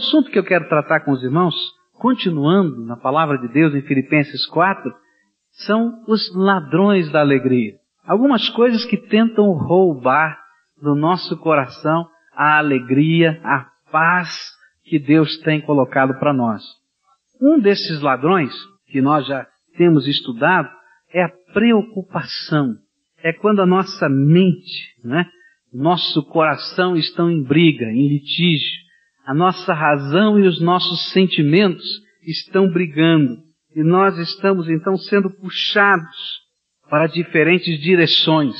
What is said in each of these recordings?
Assunto que eu quero tratar com os irmãos, continuando na palavra de Deus em Filipenses 4, são os ladrões da alegria. Algumas coisas que tentam roubar do nosso coração a alegria, a paz que Deus tem colocado para nós. Um desses ladrões, que nós já temos estudado, é a preocupação. É quando a nossa mente, né, nosso coração estão em briga, em litígio. A nossa razão e os nossos sentimentos estão brigando. E nós estamos então sendo puxados para diferentes direções.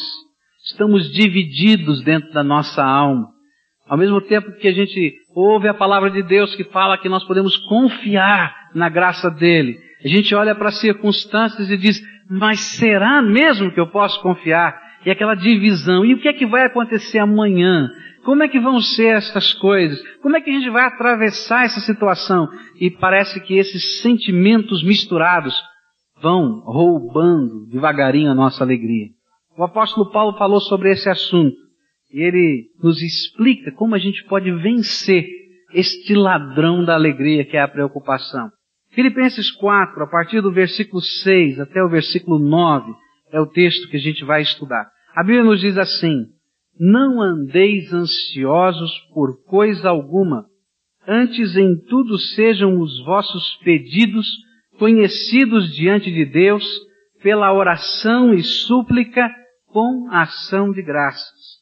Estamos divididos dentro da nossa alma. Ao mesmo tempo que a gente ouve a palavra de Deus que fala que nós podemos confiar na graça dele, a gente olha para as circunstâncias e diz, mas será mesmo que eu posso confiar? E aquela divisão. E o que é que vai acontecer amanhã? Como é que vão ser essas coisas? Como é que a gente vai atravessar essa situação? E parece que esses sentimentos misturados vão roubando devagarinho a nossa alegria. O apóstolo Paulo falou sobre esse assunto. E ele nos explica como a gente pode vencer este ladrão da alegria que é a preocupação. Filipenses 4, a partir do versículo 6 até o versículo 9, é o texto que a gente vai estudar. A Bíblia nos diz assim: Não andeis ansiosos por coisa alguma, antes em tudo sejam os vossos pedidos conhecidos diante de Deus pela oração e súplica com ação de graças.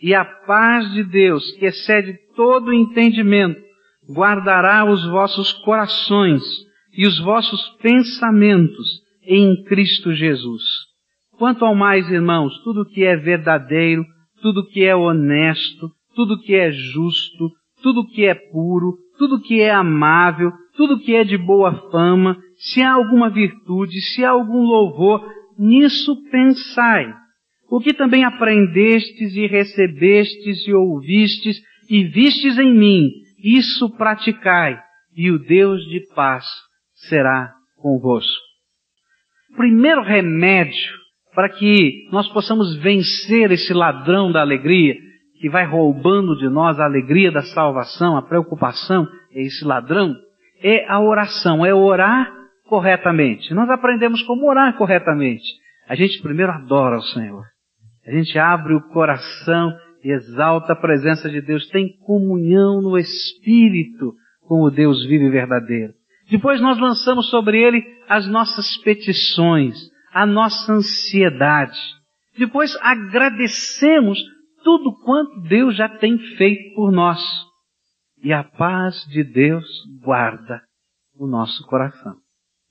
E a paz de Deus, que excede todo entendimento, guardará os vossos corações e os vossos pensamentos em Cristo Jesus. Quanto ao mais, irmãos, tudo que é verdadeiro, tudo que é honesto, tudo que é justo, tudo que é puro, tudo que é amável, tudo que é de boa fama, se há alguma virtude, se há algum louvor, nisso pensai. O que também aprendestes e recebestes e ouvistes e vistes em mim, isso praticai, e o Deus de paz será convosco. Primeiro remédio para que nós possamos vencer esse ladrão da alegria, que vai roubando de nós a alegria da salvação, a preocupação, é esse ladrão, é a oração, é orar corretamente. Nós aprendemos como orar corretamente. A gente primeiro adora o Senhor. A gente abre o coração e exalta a presença de Deus, tem comunhão no Espírito com o Deus vivo e verdadeiro. Depois nós lançamos sobre ele as nossas petições, a nossa ansiedade. Depois agradecemos tudo quanto Deus já tem feito por nós. E a paz de Deus guarda o nosso coração.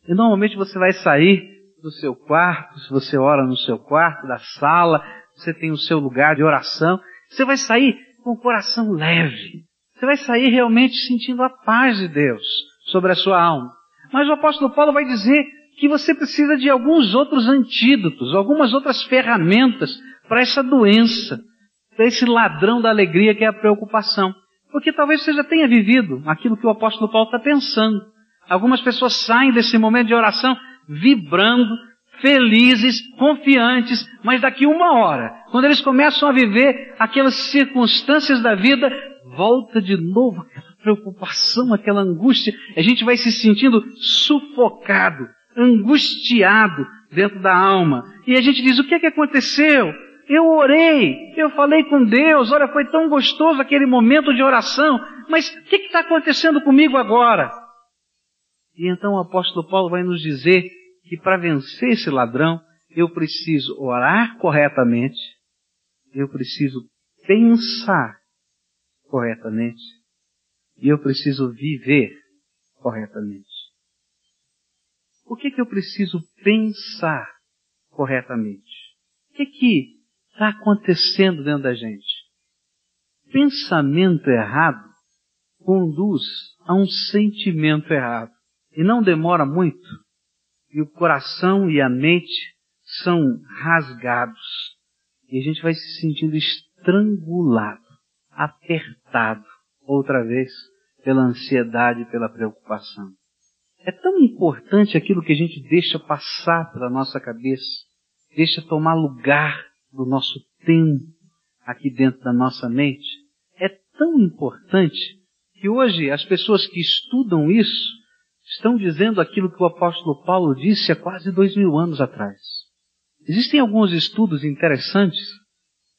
E normalmente você vai sair do seu quarto, se você ora no seu quarto, da sala, você tem o seu lugar de oração, você vai sair com o coração leve. Você vai sair realmente sentindo a paz de Deus sobre a sua alma. Mas o apóstolo Paulo vai dizer que você precisa de alguns outros antídotos, algumas outras ferramentas para essa doença, para esse ladrão da alegria que é a preocupação. Porque talvez você já tenha vivido aquilo que o apóstolo Paulo está pensando. Algumas pessoas saem desse momento de oração vibrando, felizes, confiantes, mas daqui uma hora, quando eles começam a viver aquelas circunstâncias da vida, volta de novo aquela preocupação, aquela angústia, a gente vai se sentindo sufocado, angustiado dentro da alma. E a gente diz: o que é que aconteceu? Eu orei, eu falei com Deus, olha, foi tão gostoso aquele momento de oração, mas o que está acontecendo comigo agora? E então o apóstolo Paulo vai nos dizer que para vencer esse ladrão, eu preciso orar corretamente, eu preciso pensar corretamente e eu preciso viver corretamente. O que, que eu preciso pensar corretamente? O que que está acontecendo dentro da gente? Pensamento errado conduz a um sentimento errado. E não demora muito, e o coração e a mente são rasgados. E a gente vai se sentindo estrangulado, apertado, outra vez, pela ansiedade e pela preocupação. É tão importante aquilo que a gente deixa passar pela nossa cabeça, deixa tomar lugar do nosso tempo aqui dentro da nossa mente. É tão importante que hoje as pessoas que estudam isso estão dizendo aquilo que o apóstolo Paulo disse há quase dois mil anos atrás. Existem alguns estudos interessantes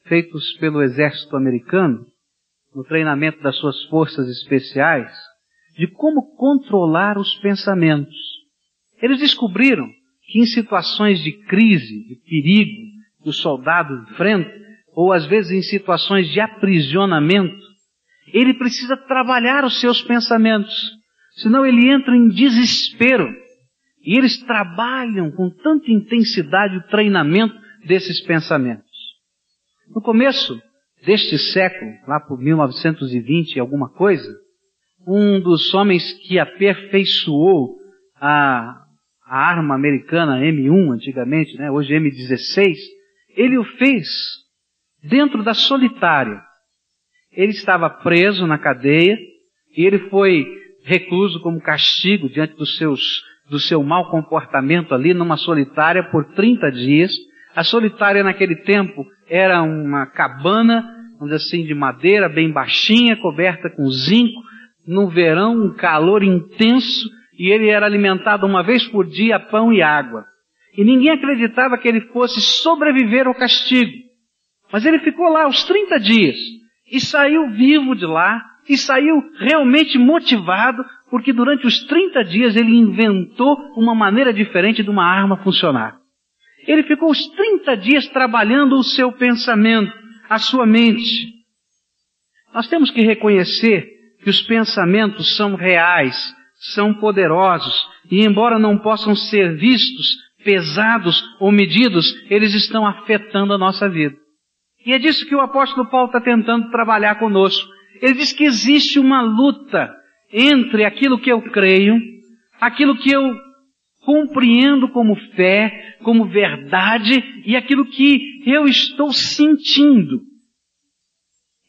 feitos pelo exército americano no treinamento das suas forças especiais de como controlar os pensamentos. Eles descobriram que em situações de crise, de perigo, que o soldado enfrenta, ou às vezes em situações de aprisionamento, ele precisa trabalhar os seus pensamentos, senão ele entra em desespero. E eles trabalham com tanta intensidade o treinamento desses pensamentos. No começo deste século, lá por 1920 e alguma coisa, um dos homens que aperfeiçoou a, a arma americana M1 antigamente, né, hoje M16, ele o fez dentro da solitária. Ele estava preso na cadeia e ele foi recluso como castigo diante dos seus, do seu mau comportamento ali numa solitária por 30 dias. A solitária naquele tempo era uma cabana, vamos dizer assim, de madeira bem baixinha, coberta com zinco. No verão, um calor intenso e ele era alimentado uma vez por dia a pão e água. E ninguém acreditava que ele fosse sobreviver ao castigo. Mas ele ficou lá os 30 dias e saiu vivo de lá e saiu realmente motivado porque durante os 30 dias ele inventou uma maneira diferente de uma arma funcionar. Ele ficou os 30 dias trabalhando o seu pensamento, a sua mente. Nós temos que reconhecer que os pensamentos são reais, são poderosos, e embora não possam ser vistos, pesados ou medidos, eles estão afetando a nossa vida. E é disso que o apóstolo Paulo está tentando trabalhar conosco. Ele diz que existe uma luta entre aquilo que eu creio, aquilo que eu compreendo como fé, como verdade e aquilo que eu estou sentindo.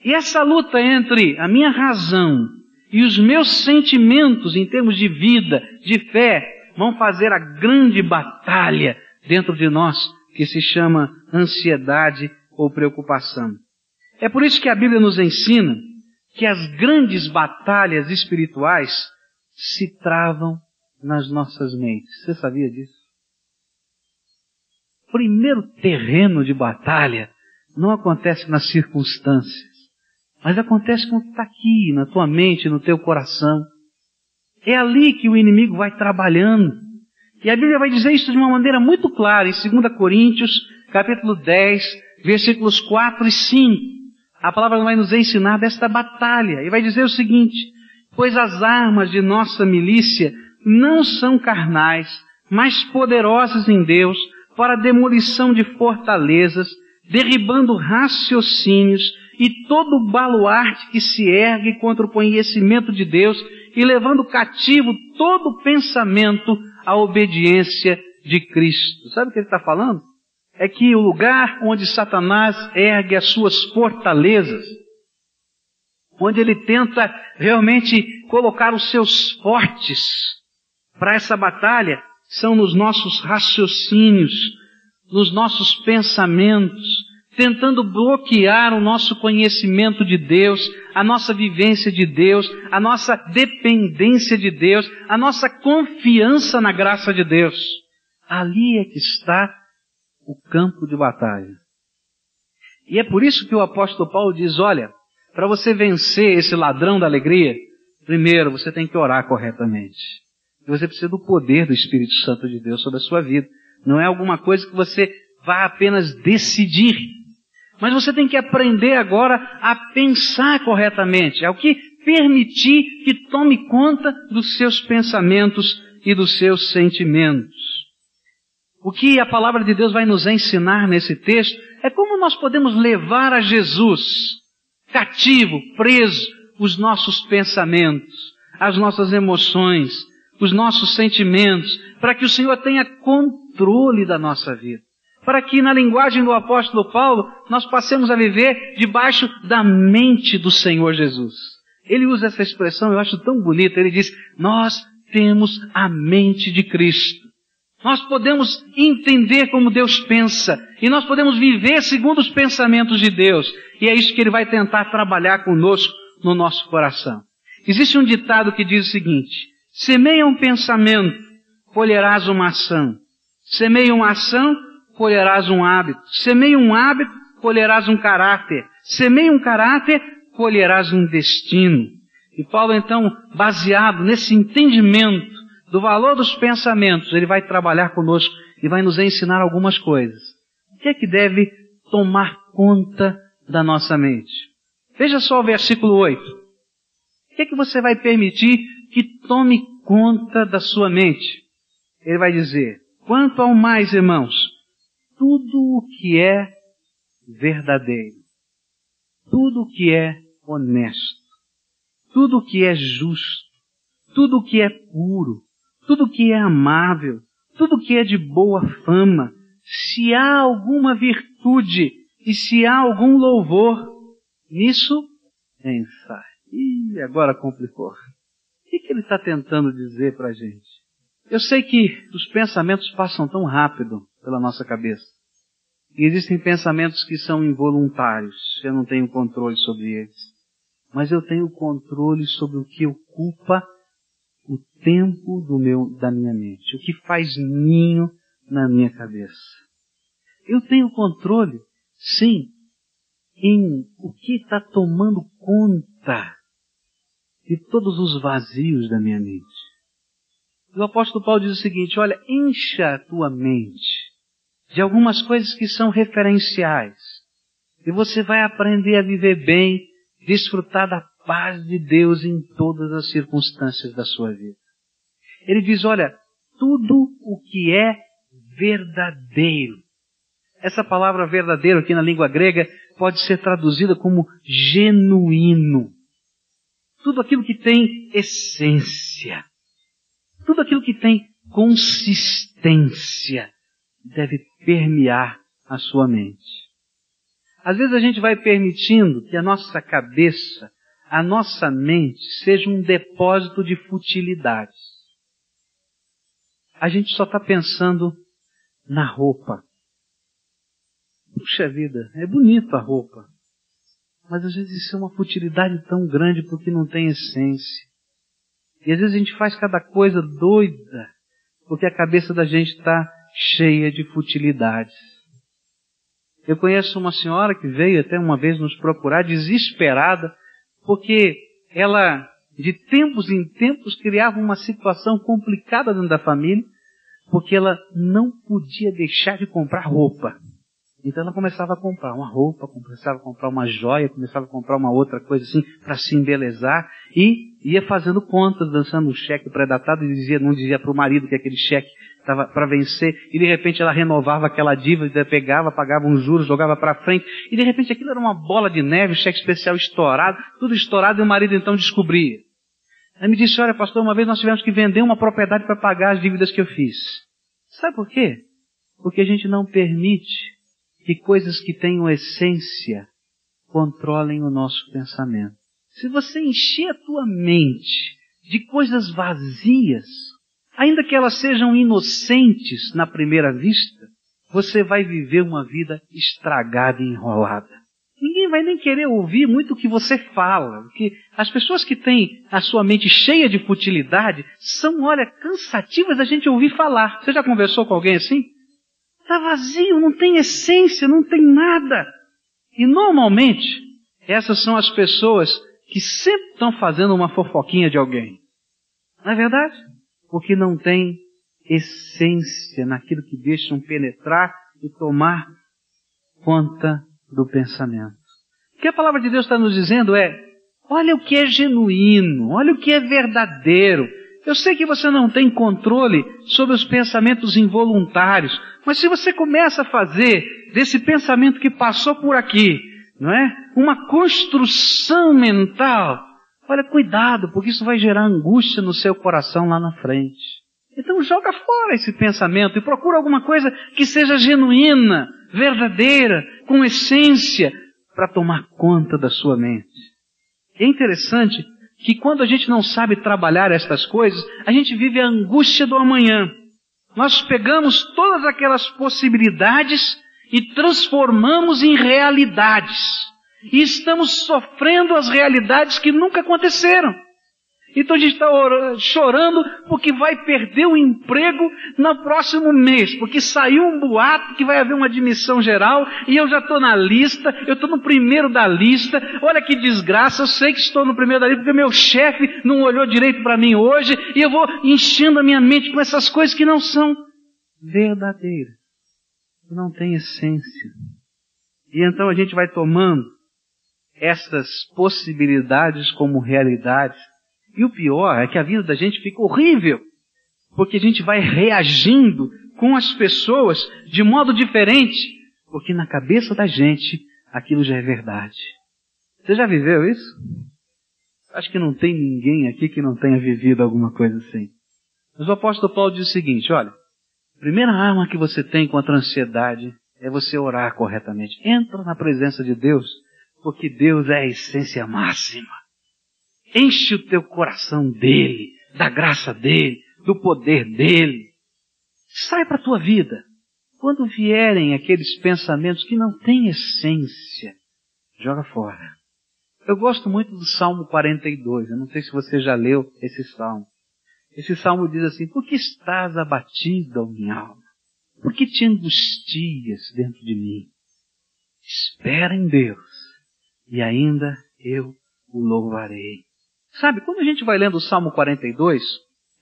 E essa luta entre a minha razão e os meus sentimentos em termos de vida, de fé, vão fazer a grande batalha dentro de nós que se chama ansiedade ou preocupação. É por isso que a Bíblia nos ensina que as grandes batalhas espirituais se travam nas nossas mentes. Você sabia disso? O primeiro terreno de batalha não acontece nas circunstâncias, mas acontece quando está aqui, na tua mente, no teu coração. É ali que o inimigo vai trabalhando. E a Bíblia vai dizer isso de uma maneira muito clara em 2 Coríntios, capítulo 10, versículos 4 e 5. A palavra vai nos ensinar desta batalha e vai dizer o seguinte: Pois as armas de nossa milícia não são carnais, mas poderosas em Deus para a demolição de fortalezas, derribando raciocínios e todo baluarte que se ergue contra o conhecimento de Deus e levando cativo todo pensamento à obediência de Cristo. Sabe o que ele está falando? É que o lugar onde Satanás ergue as suas fortalezas, onde ele tenta realmente colocar os seus fortes para essa batalha, são nos nossos raciocínios, nos nossos pensamentos, tentando bloquear o nosso conhecimento de Deus, a nossa vivência de Deus, a nossa dependência de Deus, a nossa confiança na graça de Deus. Ali é que está o campo de batalha. E é por isso que o apóstolo Paulo diz, olha, para você vencer esse ladrão da alegria, primeiro você tem que orar corretamente. Você precisa do poder do Espírito Santo de Deus sobre a sua vida. Não é alguma coisa que você vá apenas decidir. Mas você tem que aprender agora a pensar corretamente, ao que permitir que tome conta dos seus pensamentos e dos seus sentimentos. O que a palavra de Deus vai nos ensinar nesse texto é como nós podemos levar a Jesus cativo, preso, os nossos pensamentos, as nossas emoções, os nossos sentimentos, para que o Senhor tenha controle da nossa vida para que, na linguagem do apóstolo Paulo, nós passemos a viver debaixo da mente do Senhor Jesus. Ele usa essa expressão, eu acho tão bonita, ele diz, nós temos a mente de Cristo. Nós podemos entender como Deus pensa, e nós podemos viver segundo os pensamentos de Deus, e é isso que Ele vai tentar trabalhar conosco no nosso coração. Existe um ditado que diz o seguinte: semeia um pensamento, colherás uma ação. Semeia uma ação, colherás um hábito. Semeia um hábito, colherás um caráter. Semeia um caráter, colherás um destino. E Paulo, então, baseado nesse entendimento do valor dos pensamentos, ele vai trabalhar conosco e vai nos ensinar algumas coisas. O que é que deve tomar conta da nossa mente? Veja só o versículo 8. O que é que você vai permitir que tome conta da sua mente? Ele vai dizer, quanto ao mais, irmãos, tudo o que é verdadeiro, tudo o que é honesto, tudo o que é justo, tudo o que é puro, tudo o que é amável, tudo o que é de boa fama, se há alguma virtude e se há algum louvor, nisso pensar. E agora complicou. O que, que ele está tentando dizer para a gente? Eu sei que os pensamentos passam tão rápido pela nossa cabeça. E existem pensamentos que são involuntários. Eu não tenho controle sobre eles mas eu tenho controle sobre o que ocupa o tempo do meu, da minha mente, o que faz ninho na minha cabeça. Eu tenho controle, sim, em o que está tomando conta de todos os vazios da minha mente. O apóstolo Paulo diz o seguinte, olha, encha a tua mente de algumas coisas que são referenciais. E você vai aprender a viver bem desfrutar da paz de Deus em todas as circunstâncias da sua vida. Ele diz, olha, tudo o que é verdadeiro. Essa palavra verdadeiro aqui na língua grega pode ser traduzida como genuíno. Tudo aquilo que tem essência. Tudo aquilo que tem consistência deve permear a sua mente. Às vezes a gente vai permitindo que a nossa cabeça, a nossa mente, seja um depósito de futilidades. A gente só está pensando na roupa. Puxa vida, é bonito a roupa. Mas às vezes isso é uma futilidade tão grande porque não tem essência. E às vezes a gente faz cada coisa doida porque a cabeça da gente está cheia de futilidades. Eu conheço uma senhora que veio até uma vez nos procurar desesperada, porque ela, de tempos em tempos, criava uma situação complicada dentro da família, porque ela não podia deixar de comprar roupa. Então ela começava a comprar uma roupa, começava a comprar uma joia, começava a comprar uma outra coisa assim para se embelezar e ia fazendo contas, dançando um cheque pré-datado e dizia, não dizia para o marido que aquele cheque estava para vencer e de repente ela renovava aquela dívida, pegava, pagava uns juros, jogava para frente e de repente aquilo era uma bola de neve, cheque especial estourado, tudo estourado e o marido então descobria. Aí me disse, olha pastor, uma vez nós tivemos que vender uma propriedade para pagar as dívidas que eu fiz. Sabe por quê? Porque a gente não permite que coisas que tenham essência controlem o nosso pensamento. Se você encher a tua mente de coisas vazias, ainda que elas sejam inocentes na primeira vista, você vai viver uma vida estragada e enrolada. Ninguém vai nem querer ouvir muito o que você fala, porque as pessoas que têm a sua mente cheia de futilidade são, olha, cansativas da gente ouvir falar. Você já conversou com alguém assim? Está vazio, não tem essência, não tem nada. E normalmente, essas são as pessoas que sempre estão fazendo uma fofoquinha de alguém. Não é verdade? Porque não tem essência naquilo que deixam penetrar e tomar conta do pensamento. O que a palavra de Deus está nos dizendo é, olha o que é genuíno, olha o que é verdadeiro. Eu sei que você não tem controle sobre os pensamentos involuntários, mas se você começa a fazer desse pensamento que passou por aqui, não é? Uma construção mental, olha, cuidado, porque isso vai gerar angústia no seu coração lá na frente. Então joga fora esse pensamento e procura alguma coisa que seja genuína, verdadeira, com essência, para tomar conta da sua mente. É interessante que quando a gente não sabe trabalhar estas coisas, a gente vive a angústia do amanhã. Nós pegamos todas aquelas possibilidades e transformamos em realidades. E estamos sofrendo as realidades que nunca aconteceram. Então a gente está chorando porque vai perder o emprego no próximo mês, porque saiu um boato que vai haver uma admissão geral e eu já estou na lista, eu estou no primeiro da lista. Olha que desgraça, eu sei que estou no primeiro da lista porque meu chefe não olhou direito para mim hoje e eu vou enchendo a minha mente com essas coisas que não são verdadeiras, que não têm essência. E então a gente vai tomando essas possibilidades como realidades e o pior é que a vida da gente fica horrível, porque a gente vai reagindo com as pessoas de modo diferente, porque na cabeça da gente aquilo já é verdade. Você já viveu isso? Acho que não tem ninguém aqui que não tenha vivido alguma coisa assim. Mas o apóstolo Paulo diz o seguinte, olha, a primeira arma que você tem contra a ansiedade é você orar corretamente. Entra na presença de Deus, porque Deus é a essência máxima. Enche o teu coração dele, da graça dele, do poder dele. Sai para a tua vida. Quando vierem aqueles pensamentos que não têm essência, joga fora. Eu gosto muito do Salmo 42. Eu não sei se você já leu esse salmo. Esse salmo diz assim: Por que estás abatido, minha alma? Por que te angustias dentro de mim? Espera em Deus, e ainda eu o louvarei. Sabe, quando a gente vai lendo o Salmo 42,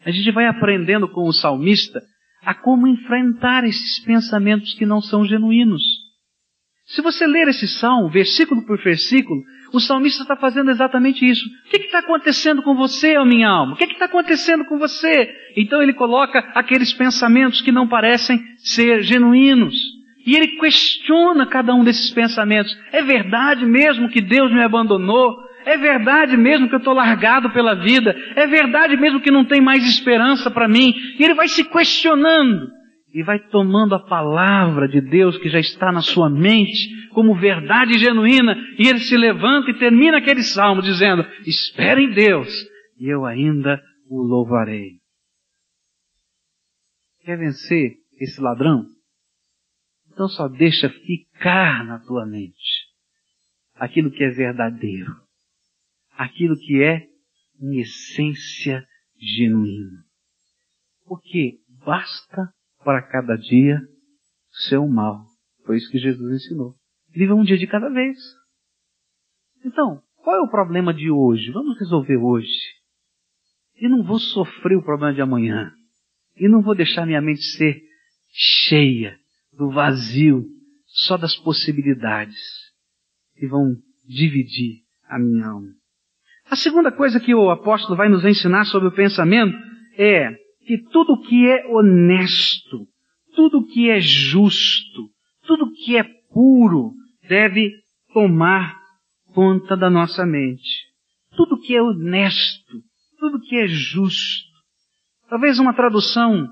a gente vai aprendendo com o salmista a como enfrentar esses pensamentos que não são genuínos. Se você ler esse salmo, versículo por versículo, o salmista está fazendo exatamente isso. O que está acontecendo com você, ó minha alma? O que está acontecendo com você? Então ele coloca aqueles pensamentos que não parecem ser genuínos. E ele questiona cada um desses pensamentos. É verdade mesmo que Deus me abandonou? É verdade mesmo que eu estou largado pela vida. É verdade mesmo que não tem mais esperança para mim. E ele vai se questionando e vai tomando a palavra de Deus que já está na sua mente como verdade genuína. E ele se levanta e termina aquele salmo dizendo: Espere em Deus e eu ainda o louvarei. Quer vencer esse ladrão? Então só deixa ficar na tua mente aquilo que é verdadeiro aquilo que é em essência genuíno. Porque basta para cada dia ser um mal. Foi isso que Jesus ensinou. Viva um dia de cada vez. Então, qual é o problema de hoje? Vamos resolver hoje. E não vou sofrer o problema de amanhã. E não vou deixar minha mente ser cheia do vazio, só das possibilidades que vão dividir a minha alma. A segunda coisa que o apóstolo vai nos ensinar sobre o pensamento é que tudo que é honesto, tudo que é justo, tudo que é puro deve tomar conta da nossa mente. Tudo que é honesto, tudo que é justo. Talvez uma tradução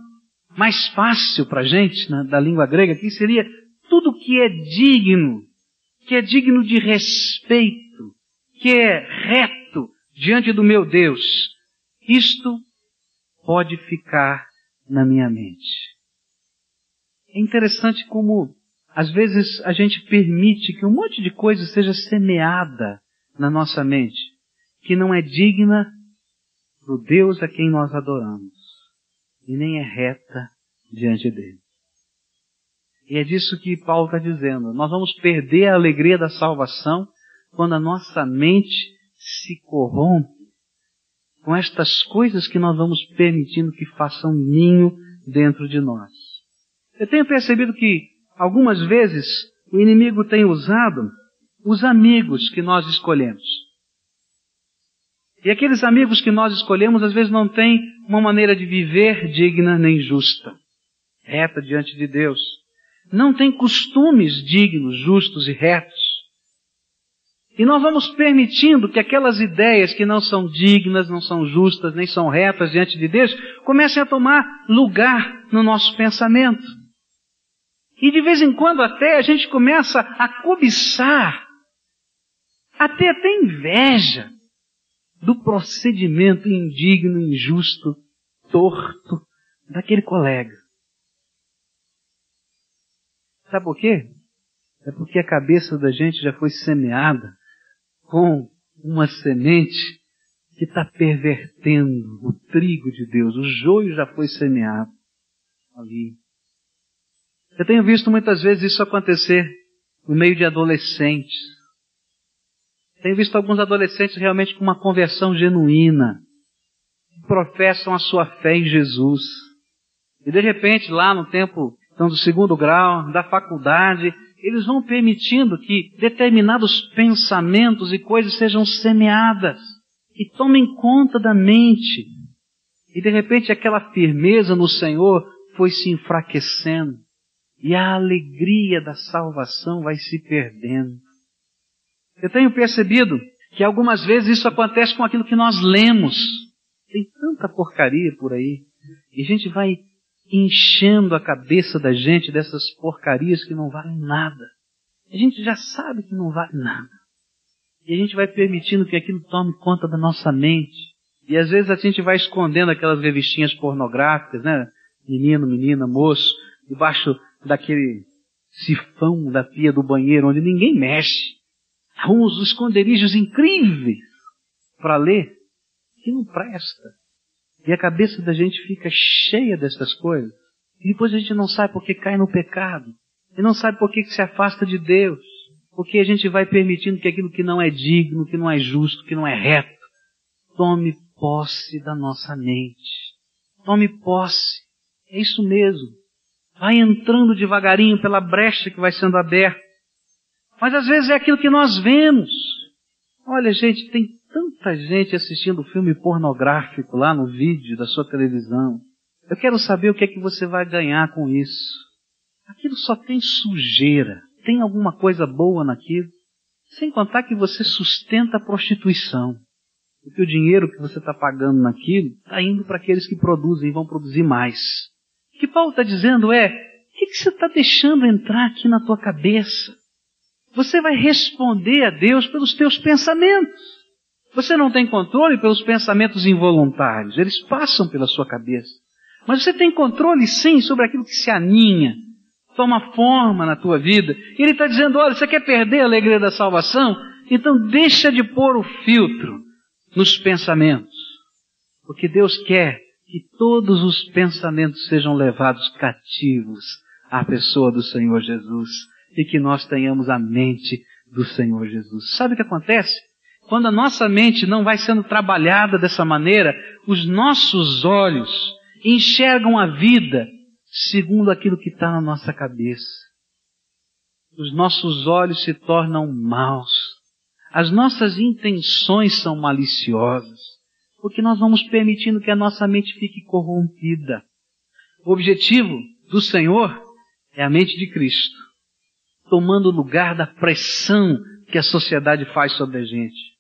mais fácil para a gente, né, da língua grega, aqui seria tudo que é digno, que é digno de respeito, que é reto, diante do meu Deus, isto pode ficar na minha mente. É interessante como às vezes a gente permite que um monte de coisa seja semeada na nossa mente, que não é digna do Deus a quem nós adoramos e nem é reta diante dele. E é disso que Paulo está dizendo. Nós vamos perder a alegria da salvação quando a nossa mente se corrompe com estas coisas que nós vamos permitindo que façam ninho dentro de nós. Eu tenho percebido que algumas vezes o inimigo tem usado os amigos que nós escolhemos. E aqueles amigos que nós escolhemos às vezes não têm uma maneira de viver digna nem justa, reta diante de Deus. Não têm costumes dignos, justos e retos. E nós vamos permitindo que aquelas ideias que não são dignas, não são justas, nem são retas diante de Deus, comecem a tomar lugar no nosso pensamento. E de vez em quando até a gente começa a cobiçar, a ter até inveja do procedimento indigno, injusto, torto daquele colega. Sabe por quê? É porque a cabeça da gente já foi semeada com uma semente que está pervertendo o trigo de Deus. O joio já foi semeado ali. Eu tenho visto muitas vezes isso acontecer no meio de adolescentes. Tenho visto alguns adolescentes realmente com uma conversão genuína, que professam a sua fé em Jesus. E de repente, lá no tempo então, do segundo grau, da faculdade, eles vão permitindo que determinados pensamentos e coisas sejam semeadas e tomem conta da mente. E de repente aquela firmeza no Senhor foi se enfraquecendo e a alegria da salvação vai se perdendo. Eu tenho percebido que algumas vezes isso acontece com aquilo que nós lemos. Tem tanta porcaria por aí. E a gente vai enchendo a cabeça da gente dessas porcarias que não valem nada. A gente já sabe que não vale nada. E a gente vai permitindo que aquilo tome conta da nossa mente. E às vezes a gente vai escondendo aquelas revistinhas pornográficas, né? Menino, menina, moço, debaixo daquele sifão da pia do banheiro onde ninguém mexe. Uns esconderijos incríveis para ler que não presta. E a cabeça da gente fica cheia dessas coisas. E depois a gente não sabe por que cai no pecado. E não sabe por que se afasta de Deus. Porque a gente vai permitindo que aquilo que não é digno, que não é justo, que não é reto, tome posse da nossa mente. Tome posse. É isso mesmo. Vai entrando devagarinho pela brecha que vai sendo aberta. Mas às vezes é aquilo que nós vemos. Olha, gente, tem tanta gente assistindo filme pornográfico lá no vídeo da sua televisão. Eu quero saber o que é que você vai ganhar com isso. Aquilo só tem sujeira. Tem alguma coisa boa naquilo? Sem contar que você sustenta a prostituição. Porque o dinheiro que você está pagando naquilo está indo para aqueles que produzem e vão produzir mais. O que Paulo está dizendo é, o que, que você está deixando entrar aqui na tua cabeça? Você vai responder a Deus pelos teus pensamentos. Você não tem controle pelos pensamentos involuntários, eles passam pela sua cabeça. Mas você tem controle sim sobre aquilo que se aninha, toma forma na tua vida. E ele está dizendo: olha, você quer perder a alegria da salvação? Então deixa de pôr o filtro nos pensamentos. Porque Deus quer que todos os pensamentos sejam levados cativos à pessoa do Senhor Jesus e que nós tenhamos a mente do Senhor Jesus. Sabe o que acontece? Quando a nossa mente não vai sendo trabalhada dessa maneira, os nossos olhos enxergam a vida segundo aquilo que está na nossa cabeça. Os nossos olhos se tornam maus. As nossas intenções são maliciosas, porque nós vamos permitindo que a nossa mente fique corrompida. O objetivo do Senhor é a mente de Cristo, tomando lugar da pressão que a sociedade faz sobre a gente.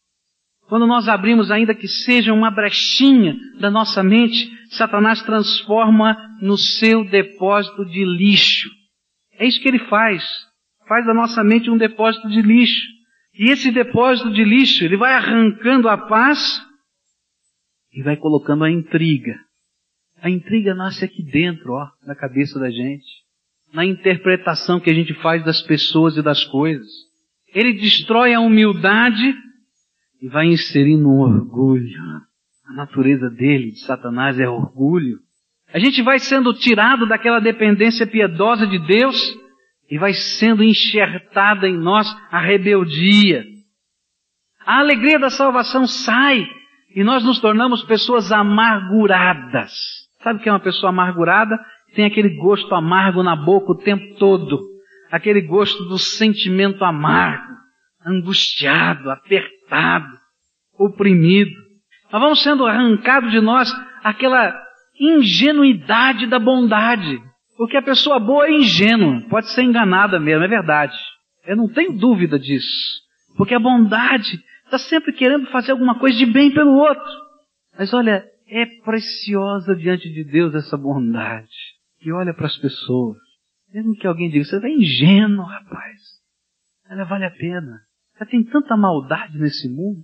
Quando nós abrimos, ainda que seja uma brechinha da nossa mente, Satanás transforma no seu depósito de lixo. É isso que ele faz. Faz da nossa mente um depósito de lixo. E esse depósito de lixo, ele vai arrancando a paz e vai colocando a intriga. A intriga nasce aqui dentro, ó, na cabeça da gente. Na interpretação que a gente faz das pessoas e das coisas. Ele destrói a humildade e vai inserindo um orgulho. A natureza dele, de Satanás, é orgulho. A gente vai sendo tirado daquela dependência piedosa de Deus e vai sendo enxertada em nós a rebeldia. A alegria da salvação sai e nós nos tornamos pessoas amarguradas. Sabe o que é uma pessoa amargurada? Tem aquele gosto amargo na boca o tempo todo. Aquele gosto do sentimento amargo, angustiado, apertado oprimido. Nós vamos sendo arrancados de nós aquela ingenuidade da bondade. Porque a pessoa boa é ingênua, pode ser enganada mesmo, é verdade. Eu não tenho dúvida disso. Porque a bondade está sempre querendo fazer alguma coisa de bem pelo outro. Mas olha, é preciosa diante de Deus essa bondade. Que olha para as pessoas. Mesmo que alguém diga, você é ingênuo, rapaz. Ela vale a pena. Já tem tanta maldade nesse mundo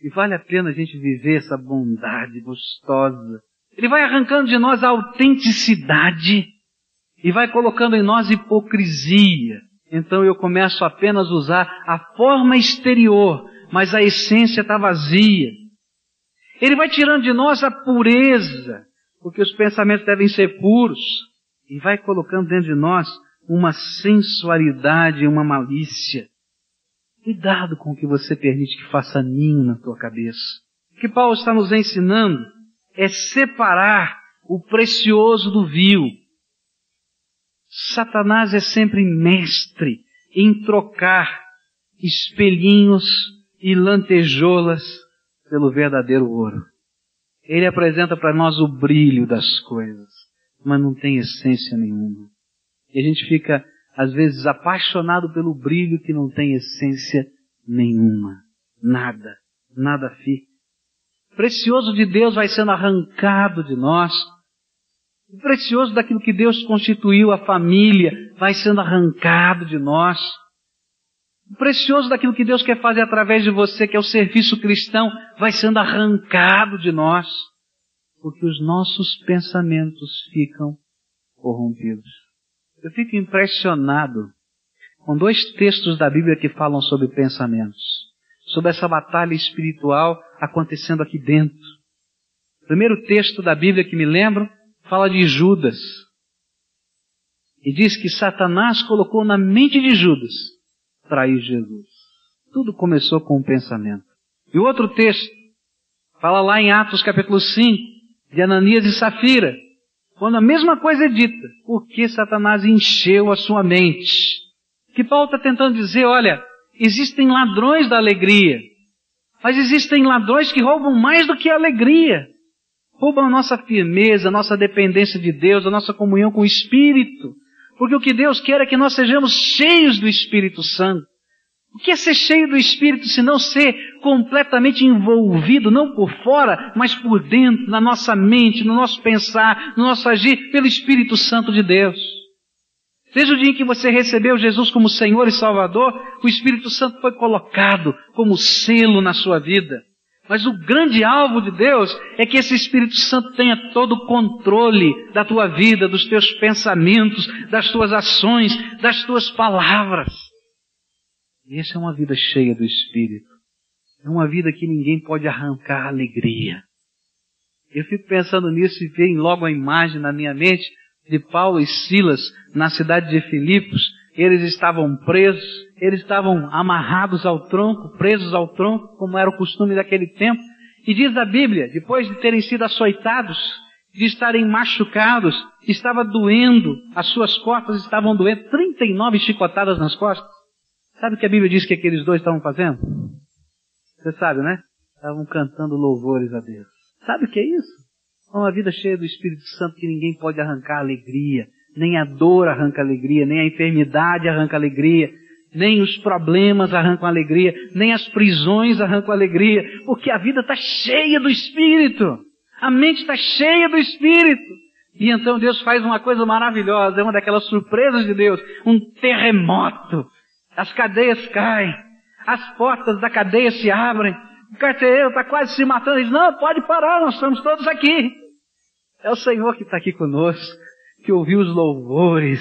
e vale a pena a gente viver essa bondade gostosa. Ele vai arrancando de nós a autenticidade e vai colocando em nós hipocrisia. Então eu começo apenas a usar a forma exterior, mas a essência está vazia. Ele vai tirando de nós a pureza, porque os pensamentos devem ser puros, e vai colocando dentro de nós uma sensualidade, uma malícia. Cuidado com o que você permite que faça ninho na tua cabeça. O que Paulo está nos ensinando é separar o precioso do vil. Satanás é sempre mestre em trocar espelhinhos e lantejoulas pelo verdadeiro ouro. Ele apresenta para nós o brilho das coisas, mas não tem essência nenhuma. E a gente fica, às vezes, apaixonado pelo brilho que não tem essência nenhuma. Nada. Nada fica. O precioso de Deus vai sendo arrancado de nós. O precioso daquilo que Deus constituiu, a família, vai sendo arrancado de nós. Precioso daquilo que Deus quer fazer através de você, que é o serviço cristão, vai sendo arrancado de nós. Porque os nossos pensamentos ficam corrompidos. Eu fico impressionado com dois textos da Bíblia que falam sobre pensamentos, sobre essa batalha espiritual acontecendo aqui dentro. O primeiro texto da Bíblia que me lembro fala de Judas. E diz que Satanás colocou na mente de Judas trair Jesus. Tudo começou com um pensamento. E o outro texto fala lá em Atos capítulo 5 de Ananias e Safira quando a mesma coisa é dita, porque Satanás encheu a sua mente. Que Paulo está tentando dizer, olha, existem ladrões da alegria, mas existem ladrões que roubam mais do que a alegria. Roubam a nossa firmeza, a nossa dependência de Deus, a nossa comunhão com o Espírito. Porque o que Deus quer é que nós sejamos cheios do Espírito Santo. O que é ser cheio do Espírito se não ser completamente envolvido, não por fora, mas por dentro, na nossa mente, no nosso pensar, no nosso agir, pelo Espírito Santo de Deus? Desde o dia em que você recebeu Jesus como Senhor e Salvador, o Espírito Santo foi colocado como selo na sua vida. Mas o grande alvo de Deus é que esse Espírito Santo tenha todo o controle da tua vida, dos teus pensamentos, das tuas ações, das tuas palavras. E essa é uma vida cheia do Espírito. É uma vida que ninguém pode arrancar alegria. Eu fico pensando nisso e vem logo a imagem na minha mente de Paulo e Silas na cidade de Filipos. Eles estavam presos, eles estavam amarrados ao tronco, presos ao tronco, como era o costume daquele tempo. E diz a Bíblia, depois de terem sido açoitados, de estarem machucados, estava doendo, as suas costas estavam doendo, 39 chicotadas nas costas. Sabe o que a Bíblia diz que aqueles dois estavam fazendo? Você sabe, né? Estavam cantando louvores a Deus. Sabe o que é isso? É uma vida cheia do Espírito Santo que ninguém pode arrancar alegria. Nem a dor arranca alegria, nem a enfermidade arranca alegria, nem os problemas arrancam alegria, nem as prisões arrancam alegria, porque a vida está cheia do Espírito. A mente está cheia do Espírito. E então Deus faz uma coisa maravilhosa, é uma daquelas surpresas de Deus, um terremoto as cadeias caem, as portas da cadeia se abrem, o carcereiro está quase se matando, ele diz, não, pode parar, nós estamos todos aqui. É o Senhor que está aqui conosco, que ouviu os louvores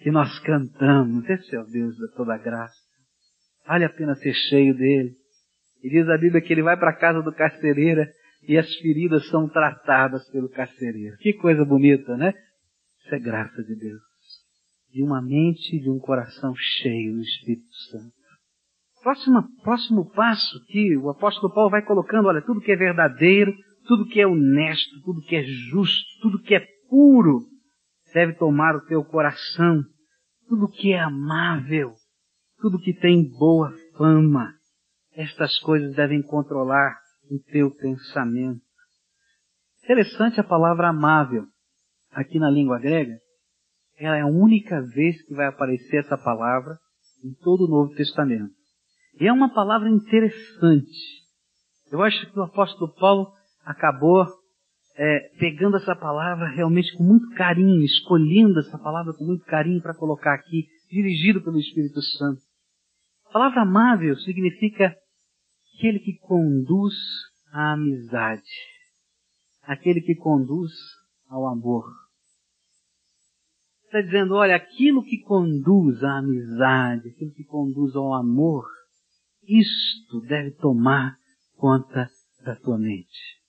que nós cantamos. Esse é o Deus da toda graça. Vale a pena ser cheio dele. E diz a Bíblia que ele vai para a casa do carcereiro e as feridas são tratadas pelo carcereiro. Que coisa bonita, né? Isso é graça de Deus de uma mente e de um coração cheio do Espírito Santo. Próximo, próximo passo que o apóstolo Paulo vai colocando, olha, tudo que é verdadeiro, tudo que é honesto, tudo que é justo, tudo que é puro, deve tomar o teu coração, tudo que é amável, tudo que tem boa fama, estas coisas devem controlar o teu pensamento. Interessante a palavra amável aqui na língua grega, ela é a única vez que vai aparecer essa palavra em todo o Novo Testamento. E é uma palavra interessante. Eu acho que o apóstolo Paulo acabou é, pegando essa palavra realmente com muito carinho, escolhendo essa palavra com muito carinho para colocar aqui, dirigido pelo Espírito Santo. A palavra amável significa aquele que conduz à amizade, aquele que conduz ao amor está dizendo, olha, aquilo que conduz à amizade, aquilo que conduz ao amor, isto deve tomar conta da tua mente.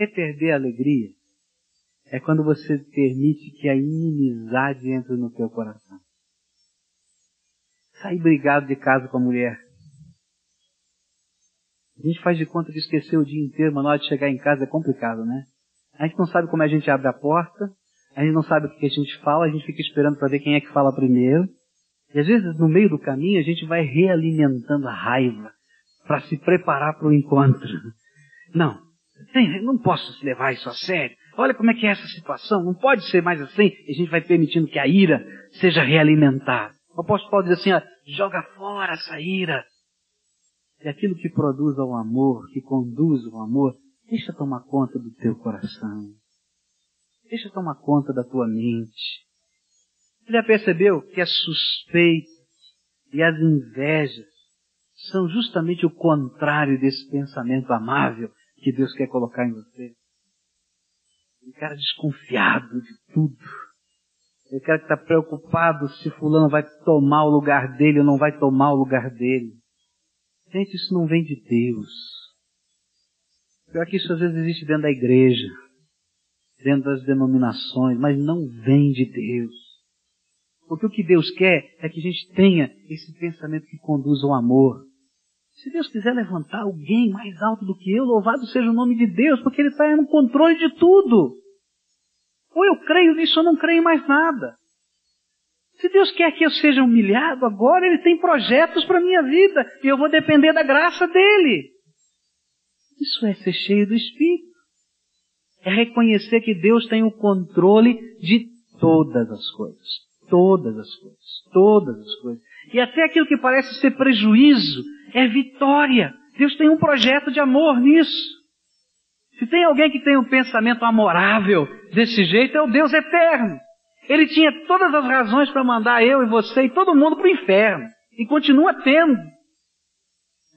Quer perder a alegria? É quando você permite que a inimizade entre no teu coração. Sair brigado de casa com a mulher. A gente faz de conta que esqueceu o dia inteiro, mas na hora de chegar em casa é complicado, né? A gente não sabe como a gente abre a porta, a gente não sabe o que a gente fala, a gente fica esperando para ver quem é que fala primeiro. E às vezes, no meio do caminho, a gente vai realimentando a raiva para se preparar para o encontro. Não, tem, não posso levar isso a sério. Olha como é que é essa situação, não pode ser mais assim. E a gente vai permitindo que a ira seja realimentada. O apóstolo Paulo diz assim, ó, joga fora essa ira. E aquilo que produz ao amor, que conduz ao amor, deixa tomar conta do teu coração. Deixa tomar conta da tua mente. Você já percebeu que as suspeitas e as invejas são justamente o contrário desse pensamento amável que Deus quer colocar em você? Um cara desconfiado de tudo. Um cara que está preocupado se fulano vai tomar o lugar dele ou não vai tomar o lugar dele. Gente, isso não vem de Deus. Pior que isso às vezes existe dentro da igreja, dentro das denominações, mas não vem de Deus. Porque o que Deus quer é que a gente tenha esse pensamento que conduz ao amor. Se Deus quiser levantar alguém mais alto do que eu, louvado seja o nome de Deus, porque Ele está no controle de tudo. Ou eu creio nisso ou não creio mais nada. Se Deus quer que eu seja humilhado agora, Ele tem projetos para a minha vida e eu vou depender da graça dEle. Isso é ser cheio do Espírito. É reconhecer que Deus tem o controle de todas as coisas. Todas as coisas. Todas as coisas. E até aquilo que parece ser prejuízo é vitória. Deus tem um projeto de amor nisso. Se tem alguém que tem um pensamento amorável desse jeito, é o Deus eterno. Ele tinha todas as razões para mandar eu e você e todo mundo para o inferno. E continua tendo.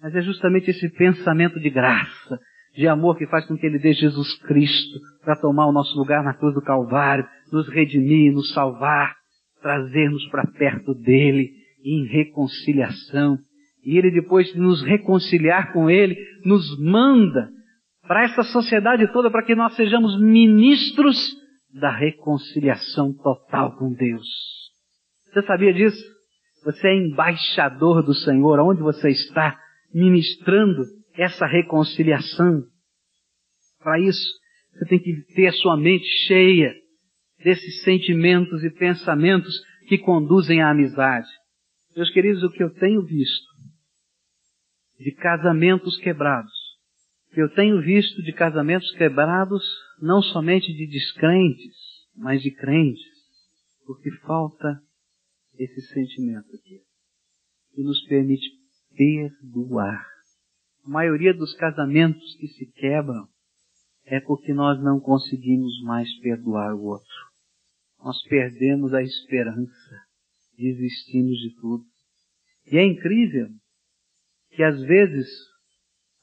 Mas é justamente esse pensamento de graça, de amor que faz com que ele dê Jesus Cristo para tomar o nosso lugar na cruz do Calvário, nos redimir, nos salvar, trazer-nos para perto dele em reconciliação. E ele depois de nos reconciliar com ele, nos manda para essa sociedade toda para que nós sejamos ministros da reconciliação total com Deus. Você sabia disso? Você é embaixador do Senhor, onde você está ministrando essa reconciliação. Para isso, você tem que ter a sua mente cheia desses sentimentos e pensamentos que conduzem à amizade. Meus queridos, o que eu tenho visto de casamentos quebrados, que eu tenho visto de casamentos quebrados não somente de descrentes, mas de crentes, porque falta esse sentimento aqui, que nos permite perdoar. A maioria dos casamentos que se quebram é porque nós não conseguimos mais perdoar o outro. Nós perdemos a esperança, desistimos de tudo. E é incrível que às vezes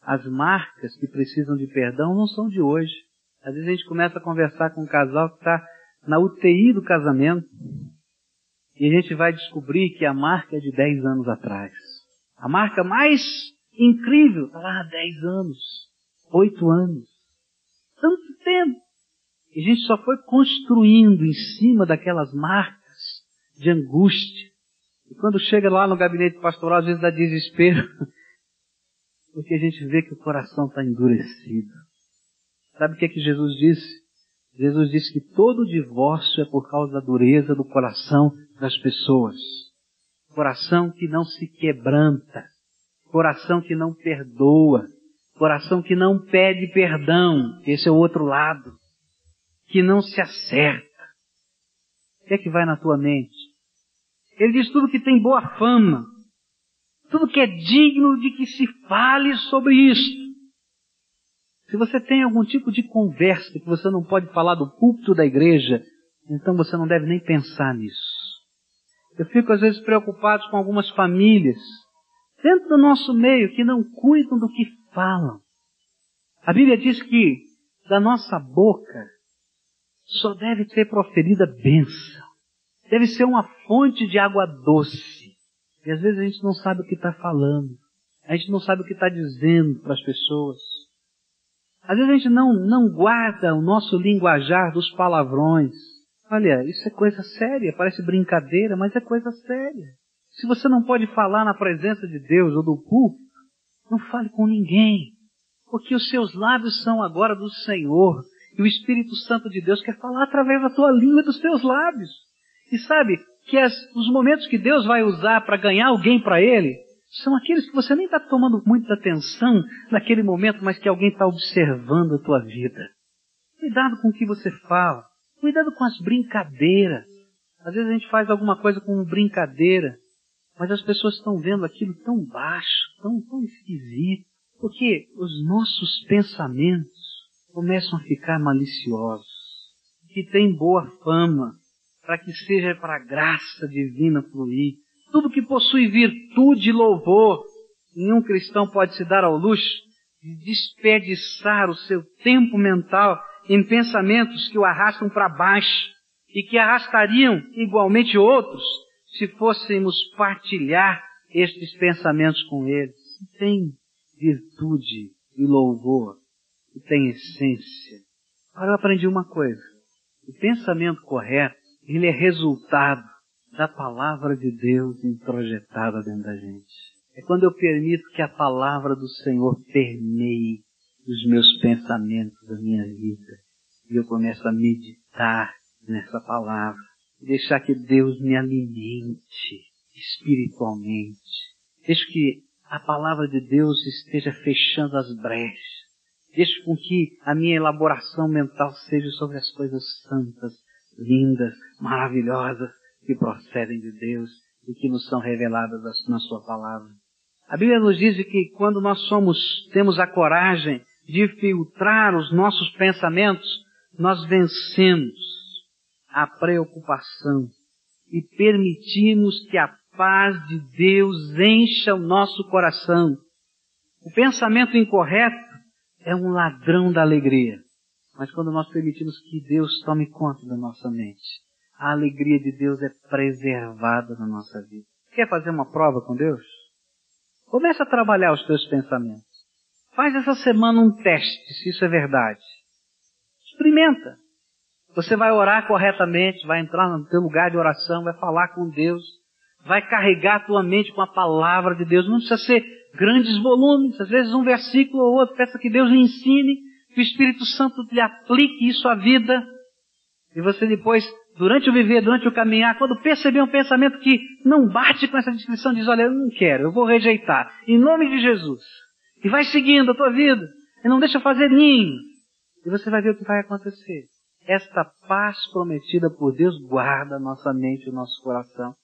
as marcas que precisam de perdão não são de hoje. Às vezes a gente começa a conversar com um casal que está na UTI do casamento e a gente vai descobrir que a marca é de 10 anos atrás. A marca mais incrível está lá há 10 anos, 8 anos. Tanto tempo. E a gente só foi construindo em cima daquelas marcas de angústia. E quando chega lá no gabinete pastoral, às vezes dá desespero. Porque a gente vê que o coração está endurecido. Sabe o que é que Jesus disse? Jesus disse que todo divórcio é por causa da dureza do coração das pessoas. Coração que não se quebranta. Coração que não perdoa. Coração que não pede perdão. Esse é o outro lado. Que não se acerta. O que é que vai na tua mente? Ele diz tudo que tem boa fama tudo que é digno de que se fale sobre isso. Se você tem algum tipo de conversa que você não pode falar do púlpito da igreja, então você não deve nem pensar nisso. Eu fico às vezes preocupado com algumas famílias dentro do nosso meio que não cuidam do que falam. A Bíblia diz que da nossa boca só deve ser proferida bênção. Deve ser uma fonte de água doce. E às vezes a gente não sabe o que está falando. A gente não sabe o que está dizendo para as pessoas. Às vezes a gente não, não guarda o nosso linguajar dos palavrões. Olha, isso é coisa séria, parece brincadeira, mas é coisa séria. Se você não pode falar na presença de Deus ou do púlpito, não fale com ninguém. Porque os seus lábios são agora do Senhor. E o Espírito Santo de Deus quer falar através da tua língua e dos teus lábios. E sabe que as, os momentos que Deus vai usar para ganhar alguém para Ele são aqueles que você nem está tomando muita atenção naquele momento, mas que alguém está observando a tua vida. Cuidado com o que você fala. Cuidado com as brincadeiras. Às vezes a gente faz alguma coisa com brincadeira, mas as pessoas estão vendo aquilo tão baixo, tão, tão esquisito, porque os nossos pensamentos começam a ficar maliciosos, que tem boa fama, para que seja para a graça divina fluir. Tudo que possui virtude e louvor, nenhum cristão pode se dar ao luxo de desperdiçar o seu tempo mental em pensamentos que o arrastam para baixo e que arrastariam igualmente outros se fôssemos partilhar estes pensamentos com eles. Tem virtude e louvor, e tem essência. Agora eu aprendi uma coisa. O pensamento correto, ele é resultado da palavra de Deus introjetada dentro da gente. É quando eu permito que a palavra do Senhor permeie os meus pensamentos, a minha vida. E eu começo a meditar nessa palavra. Deixar que Deus me alimente espiritualmente. Deixa que a palavra de Deus esteja fechando as brechas. Deixe com que a minha elaboração mental seja sobre as coisas santas, lindas, maravilhosas, que procedem de Deus e que nos são reveladas na Sua palavra. A Bíblia nos diz que quando nós somos, temos a coragem de filtrar os nossos pensamentos, nós vencemos a preocupação e permitimos que a paz de Deus encha o nosso coração. O pensamento incorreto é um ladrão da alegria. Mas quando nós permitimos que Deus tome conta da nossa mente, a alegria de Deus é preservada na nossa vida. Quer fazer uma prova com Deus? Comece a trabalhar os teus pensamentos. Faz essa semana um teste, se isso é verdade. Experimenta. Você vai orar corretamente, vai entrar no teu lugar de oração, vai falar com Deus, vai carregar a tua mente com a palavra de Deus. Não precisa ser grandes volumes, às vezes um versículo ou outro, peça que Deus lhe ensine, que o Espírito Santo lhe aplique isso à vida. E você depois, durante o viver, durante o caminhar, quando perceber um pensamento que não bate com essa descrição, diz, olha, eu não quero, eu vou rejeitar. Em nome de Jesus. E vai seguindo a tua vida. E não deixa fazer ninho. E você vai ver o que vai acontecer. Esta paz prometida por Deus guarda a nossa mente e o nosso coração.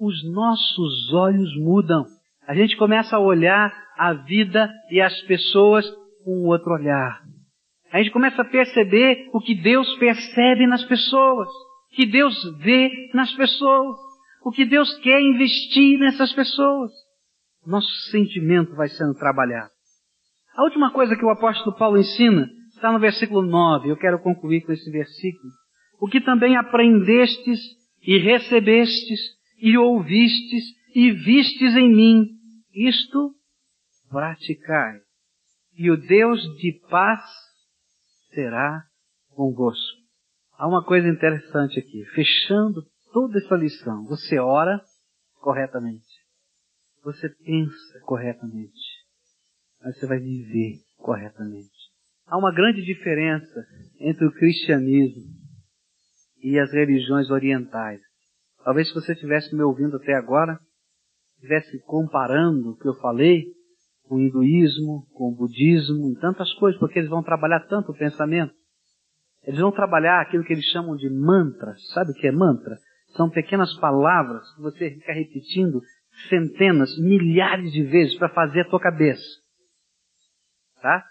Os nossos olhos mudam. A gente começa a olhar a vida e as pessoas com outro olhar. A gente começa a perceber o que Deus percebe nas pessoas, o que Deus vê nas pessoas, o que Deus quer investir nessas pessoas. Nosso sentimento vai sendo trabalhado. A última coisa que o apóstolo Paulo ensina está no versículo 9. Eu quero concluir com esse versículo. O que também aprendestes e recebestes e ouvistes e vistes em mim, isto praticai. E o Deus de paz será convosco. Há uma coisa interessante aqui. Fechando toda essa lição, você ora corretamente. Você pensa corretamente. Mas você vai viver corretamente. Há uma grande diferença entre o cristianismo e as religiões orientais. Talvez se você estivesse me ouvindo até agora, estivesse comparando o que eu falei com o hinduísmo, com o budismo, em tantas coisas, porque eles vão trabalhar tanto o pensamento. Eles vão trabalhar aquilo que eles chamam de mantras. Sabe o que é mantra? São pequenas palavras que você fica repetindo centenas, milhares de vezes para fazer a tua cabeça. Tá?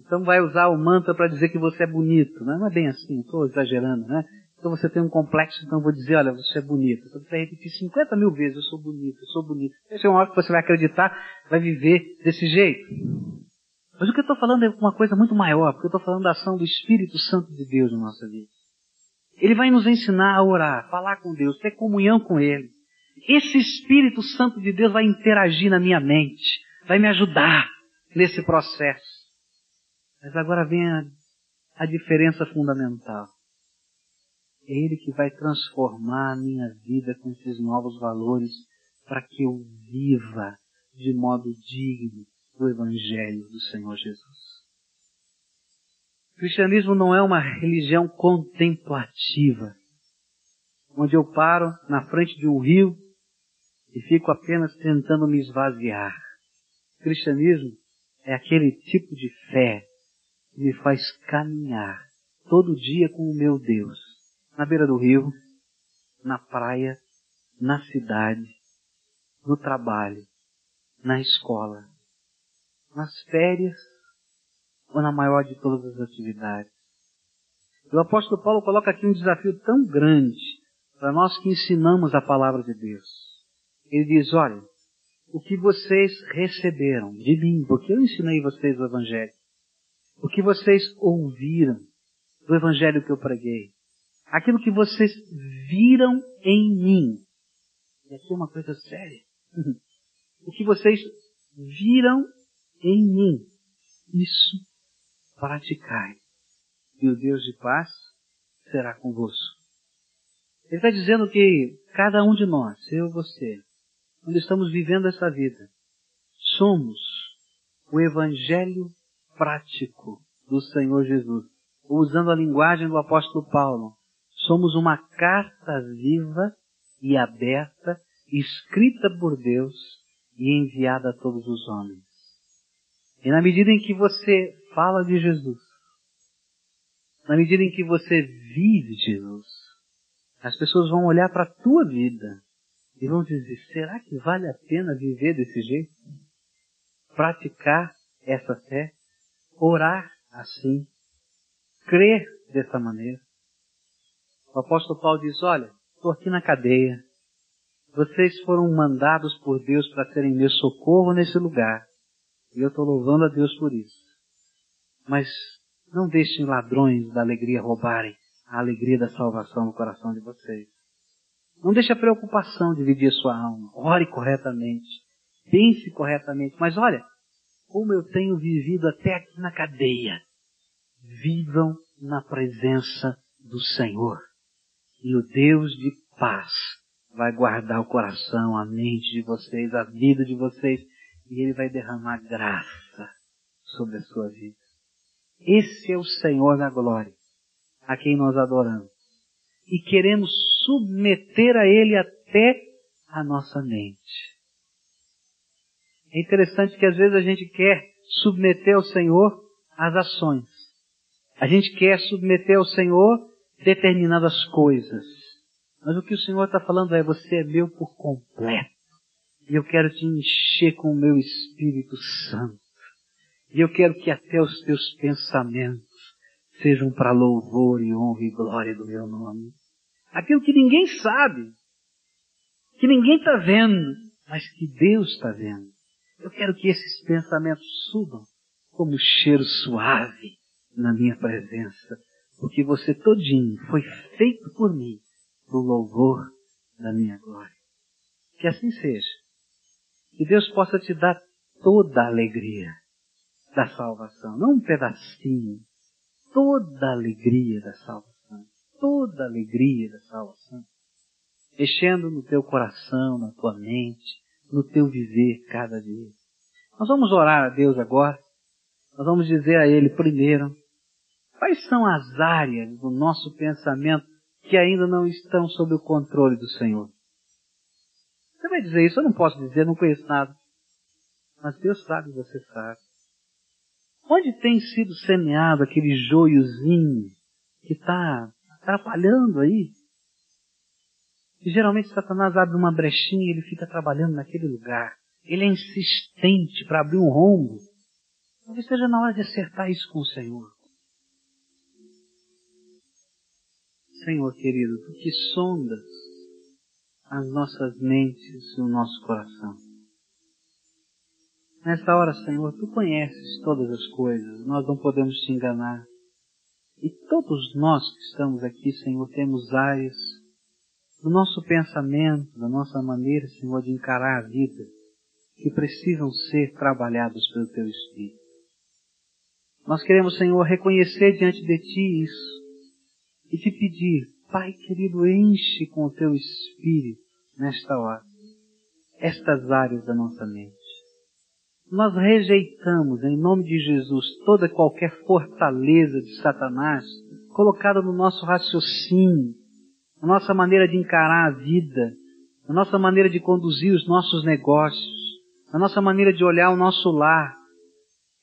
Então vai usar o mantra para dizer que você é bonito. Né? Não é bem assim, estou exagerando, né? Então você tem um complexo, então eu vou dizer, olha, você é bonito. Então você vai repetir 50 mil vezes, eu sou bonito, eu sou bonito. Essa é uma hora que você vai acreditar, vai viver desse jeito. Mas o que eu estou falando é uma coisa muito maior, porque eu estou falando da ação do Espírito Santo de Deus na nossa vida. Ele vai nos ensinar a orar, falar com Deus, ter comunhão com Ele. Esse Espírito Santo de Deus vai interagir na minha mente, vai me ajudar nesse processo. Mas agora vem a, a diferença fundamental. É Ele que vai transformar a minha vida com esses novos valores para que eu viva de modo digno do Evangelho do Senhor Jesus. O cristianismo não é uma religião contemplativa, onde eu paro na frente de um rio e fico apenas tentando me esvaziar. O cristianismo é aquele tipo de fé que me faz caminhar todo dia com o meu Deus, na beira do rio, na praia, na cidade, no trabalho, na escola, nas férias ou na maior de todas as atividades. O apóstolo Paulo coloca aqui um desafio tão grande para nós que ensinamos a palavra de Deus. Ele diz, olha, o que vocês receberam de mim, porque eu ensinei vocês o Evangelho, o que vocês ouviram do Evangelho que eu preguei, aquilo que vocês viram em mim, e aqui é uma coisa séria, o que vocês viram em mim, isso praticai, e o Deus de paz será convosco. Ele está dizendo que cada um de nós, eu e você, quando estamos vivendo essa vida, somos o Evangelho prático do Senhor Jesus. Usando a linguagem do apóstolo Paulo, somos uma carta viva e aberta, escrita por Deus e enviada a todos os homens. E na medida em que você fala de Jesus, na medida em que você vive Jesus, as pessoas vão olhar para a tua vida e vão dizer: será que vale a pena viver desse jeito? Praticar essa fé? Orar assim? Crer dessa maneira? O apóstolo Paulo diz: olha, estou aqui na cadeia. Vocês foram mandados por Deus para serem meu socorro nesse lugar. E eu estou louvando a Deus por isso. Mas não deixem ladrões da alegria roubarem a alegria da salvação no coração de vocês. Não deixe a preocupação dividir a sua alma. Ore corretamente. Pense corretamente. Mas olha, como eu tenho vivido até aqui na cadeia. Vivam na presença do Senhor. E o Deus de paz vai guardar o coração, a mente de vocês, a vida de vocês. E Ele vai derramar graça sobre a sua vida. Esse é o Senhor da glória, a quem nós adoramos e queremos submeter a Ele até a nossa mente. É interessante que às vezes a gente quer submeter ao Senhor as ações. A gente quer submeter ao Senhor determinadas coisas. Mas o que o Senhor está falando é: você é meu por completo. E eu quero te encher com o meu Espírito Santo. E eu quero que até os teus pensamentos sejam para louvor e honra e glória do meu nome. Aquilo que ninguém sabe, que ninguém está vendo, mas que Deus está vendo. Eu quero que esses pensamentos subam como um cheiro suave na minha presença, porque você todinho foi feito por mim para o louvor da minha glória. Que assim seja. Que Deus possa te dar toda a alegria da salvação, não um pedacinho, toda a alegria da salvação, toda a alegria da salvação, mexendo no teu coração, na tua mente, no teu viver cada dia. Nós vamos orar a Deus agora, nós vamos dizer a Ele primeiro, quais são as áreas do nosso pensamento que ainda não estão sob o controle do Senhor. Você vai dizer isso, eu não posso dizer, não conheço nada. Mas Deus sabe, você sabe. Onde tem sido semeado aquele joiozinho que está atrapalhando aí? E geralmente Satanás abre uma brechinha e ele fica trabalhando naquele lugar. Ele é insistente para abrir um rombo. Talvez seja na hora de acertar isso com o Senhor. Senhor querido, tu que sondas as nossas mentes e o nosso coração. Nesta hora, Senhor, tu conheces todas as coisas, nós não podemos te enganar. E todos nós que estamos aqui, Senhor, temos áreas do nosso pensamento, da nossa maneira, Senhor, de encarar a vida, que precisam ser trabalhados pelo Teu Espírito. Nós queremos, Senhor, reconhecer diante de Ti isso e te pedir, Pai querido, enche com o Teu Espírito nesta hora estas áreas da nossa mente. Nós rejeitamos, em nome de Jesus, toda qualquer fortaleza de Satanás colocada no nosso raciocínio, na nossa maneira de encarar a vida, na nossa maneira de conduzir os nossos negócios, na nossa maneira de olhar o nosso lar.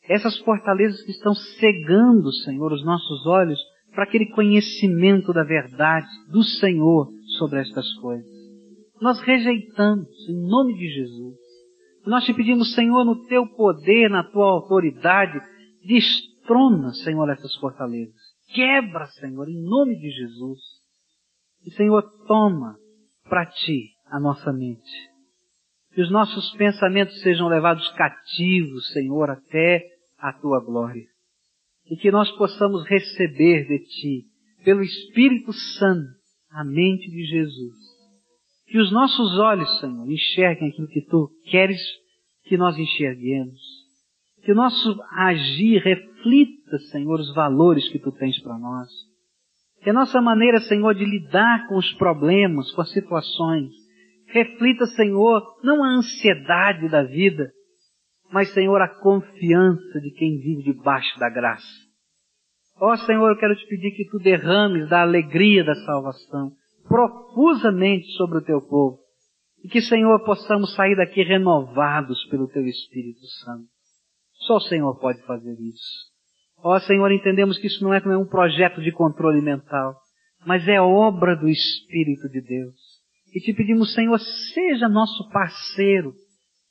Essas fortalezas que estão cegando, Senhor, os nossos olhos para aquele conhecimento da verdade do Senhor sobre estas coisas. Nós rejeitamos, em nome de Jesus. Nós te pedimos, Senhor, no teu poder, na tua autoridade, destrona, Senhor, essas fortalezas. Quebra, Senhor, em nome de Jesus. E, Senhor, toma para ti a nossa mente. Que os nossos pensamentos sejam levados cativos, Senhor, até a tua glória. E que nós possamos receber de ti, pelo Espírito Santo, a mente de Jesus. Que os nossos olhos, Senhor, enxerguem aquilo que tu queres que nós enxerguemos. Que o nosso agir reflita, Senhor, os valores que tu tens para nós. Que a nossa maneira, Senhor, de lidar com os problemas, com as situações, reflita, Senhor, não a ansiedade da vida, mas, Senhor, a confiança de quem vive debaixo da graça. Ó oh, Senhor, eu quero te pedir que tu derrames da alegria da salvação profusamente sobre o teu povo. E que, Senhor, possamos sair daqui renovados pelo teu Espírito Santo. Só o Senhor pode fazer isso. Ó oh, Senhor, entendemos que isso não é um projeto de controle mental, mas é obra do Espírito de Deus. E te pedimos, Senhor, seja nosso parceiro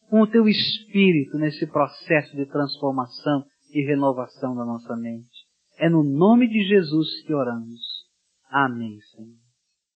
com o teu Espírito nesse processo de transformação e renovação da nossa mente. É no nome de Jesus que oramos. Amém, Senhor.